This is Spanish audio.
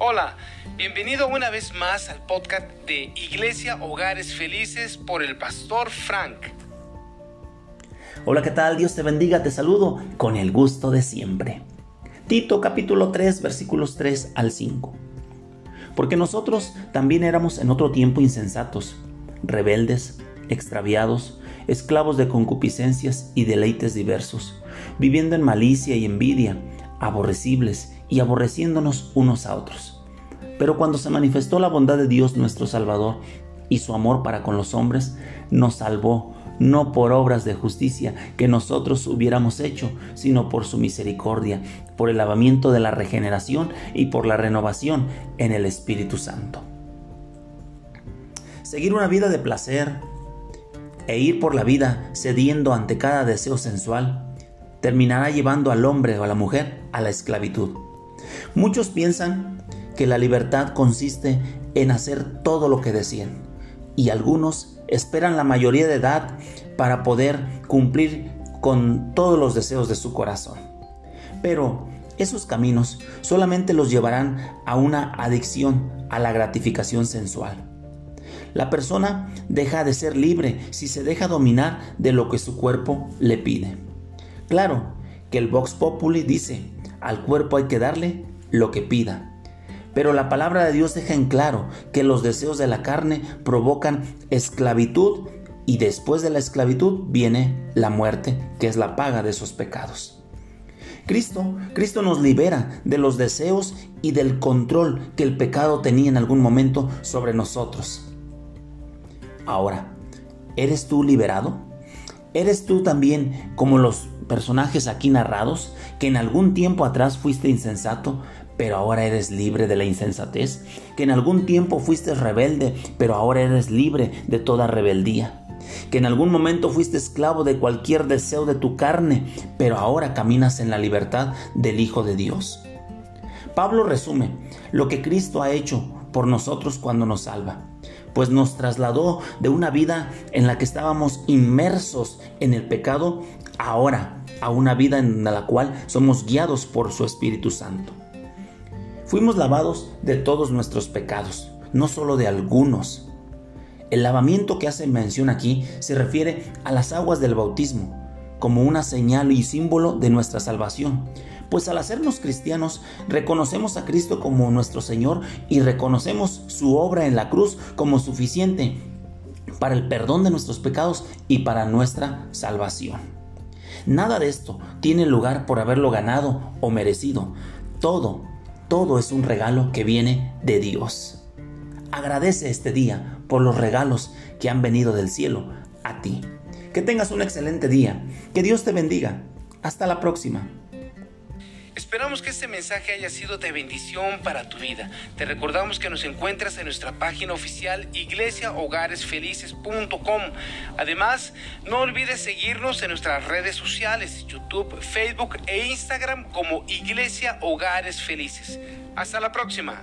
Hola, bienvenido una vez más al podcast de Iglesia Hogares Felices por el pastor Frank. Hola, ¿qué tal? Dios te bendiga, te saludo con el gusto de siempre. Tito capítulo 3 versículos 3 al 5. Porque nosotros también éramos en otro tiempo insensatos, rebeldes, extraviados, esclavos de concupiscencias y deleites diversos, viviendo en malicia y envidia, aborrecibles y aborreciéndonos unos a otros. Pero cuando se manifestó la bondad de Dios nuestro Salvador y su amor para con los hombres, nos salvó, no por obras de justicia que nosotros hubiéramos hecho, sino por su misericordia, por el lavamiento de la regeneración y por la renovación en el Espíritu Santo. Seguir una vida de placer e ir por la vida cediendo ante cada deseo sensual terminará llevando al hombre o a la mujer a la esclavitud. Muchos piensan que la libertad consiste en hacer todo lo que deseen y algunos esperan la mayoría de edad para poder cumplir con todos los deseos de su corazón. Pero esos caminos solamente los llevarán a una adicción a la gratificación sensual. La persona deja de ser libre si se deja dominar de lo que su cuerpo le pide. Claro que el Vox Populi dice, al cuerpo hay que darle lo que pida. Pero la palabra de Dios deja en claro que los deseos de la carne provocan esclavitud y después de la esclavitud viene la muerte, que es la paga de esos pecados. Cristo, Cristo nos libera de los deseos y del control que el pecado tenía en algún momento sobre nosotros. Ahora, ¿eres tú liberado? ¿Eres tú también como los personajes aquí narrados, que en algún tiempo atrás fuiste insensato, pero ahora eres libre de la insensatez, que en algún tiempo fuiste rebelde, pero ahora eres libre de toda rebeldía, que en algún momento fuiste esclavo de cualquier deseo de tu carne, pero ahora caminas en la libertad del Hijo de Dios. Pablo resume lo que Cristo ha hecho por nosotros cuando nos salva, pues nos trasladó de una vida en la que estábamos inmersos en el pecado ahora a una vida en la cual somos guiados por su Espíritu Santo. Fuimos lavados de todos nuestros pecados, no solo de algunos. El lavamiento que hace mención aquí se refiere a las aguas del bautismo, como una señal y símbolo de nuestra salvación, pues al hacernos cristianos reconocemos a Cristo como nuestro Señor y reconocemos su obra en la cruz como suficiente para el perdón de nuestros pecados y para nuestra salvación. Nada de esto tiene lugar por haberlo ganado o merecido. Todo, todo es un regalo que viene de Dios. Agradece este día por los regalos que han venido del cielo a ti. Que tengas un excelente día. Que Dios te bendiga. Hasta la próxima. Esperamos que este mensaje haya sido de bendición para tu vida. Te recordamos que nos encuentras en nuestra página oficial iglesiahogaresfelices.com. Además, no olvides seguirnos en nuestras redes sociales, YouTube, Facebook e Instagram como Iglesia Hogares Felices. Hasta la próxima.